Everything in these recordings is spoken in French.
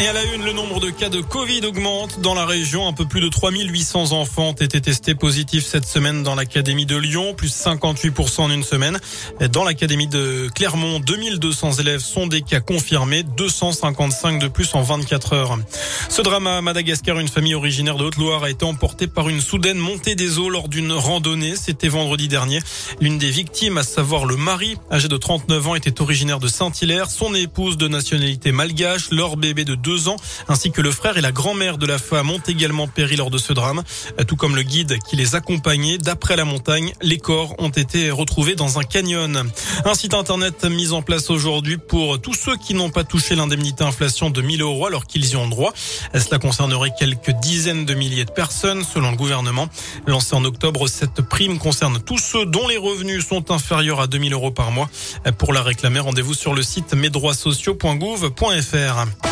Et à la une, le nombre de cas de Covid augmente dans la région. Un peu plus de 3800 enfants ont été testés positifs cette semaine dans l'académie de Lyon, plus 58% en une semaine. Dans l'académie de Clermont, 2200 élèves sont des cas confirmés, 255 de plus en 24 heures. Ce drame à Madagascar, une famille originaire de Haute-Loire a été emportée par une soudaine montée des eaux lors d'une randonnée. C'était vendredi dernier. L'une des victimes, à savoir le mari, âgé de 39 ans, était originaire de Saint-Hilaire. Son épouse de nationalité malgache, leur bébé de ainsi que le frère et la grand-mère de la femme ont également péri lors de ce drame, tout comme le guide qui les accompagnait. D'après la montagne, les corps ont été retrouvés dans un canyon. Un site internet mis en place aujourd'hui pour tous ceux qui n'ont pas touché l'indemnité inflation de 1000 euros alors qu'ils y ont droit. Cela concernerait quelques dizaines de milliers de personnes selon le gouvernement. Lancé en octobre, cette prime concerne tous ceux dont les revenus sont inférieurs à 2000 euros par mois. Pour la réclamer, rendez-vous sur le site mesdroitssociaux.gouv.fr.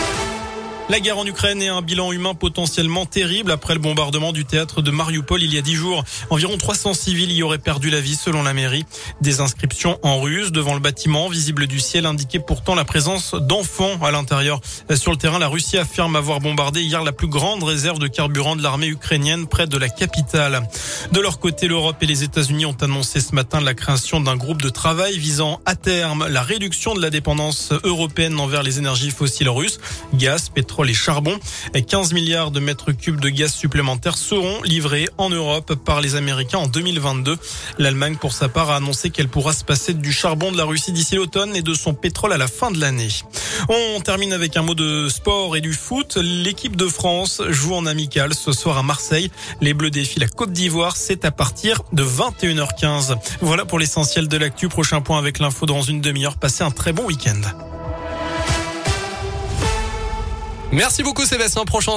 La guerre en Ukraine est un bilan humain potentiellement terrible après le bombardement du théâtre de Mariupol il y a dix jours. Environ 300 civils y auraient perdu la vie selon la mairie. Des inscriptions en russe devant le bâtiment visible du ciel indiquaient pourtant la présence d'enfants à l'intérieur. Sur le terrain, la Russie affirme avoir bombardé hier la plus grande réserve de carburant de l'armée ukrainienne près de la capitale. De leur côté, l'Europe et les États-Unis ont annoncé ce matin la création d'un groupe de travail visant à terme la réduction de la dépendance européenne envers les énergies fossiles russes, gaz, pétrole les charbons. 15 milliards de mètres cubes de gaz supplémentaires seront livrés en Europe par les Américains en 2022. L'Allemagne, pour sa part, a annoncé qu'elle pourra se passer du charbon de la Russie d'ici l'automne et de son pétrole à la fin de l'année. On termine avec un mot de sport et du foot. L'équipe de France joue en amical ce soir à Marseille. Les Bleus défient la Côte d'Ivoire. C'est à partir de 21h15. Voilà pour l'essentiel de l'actu. Prochain point avec l'info dans une demi-heure. Passez un très bon week-end. Merci beaucoup Sébastien. Prochain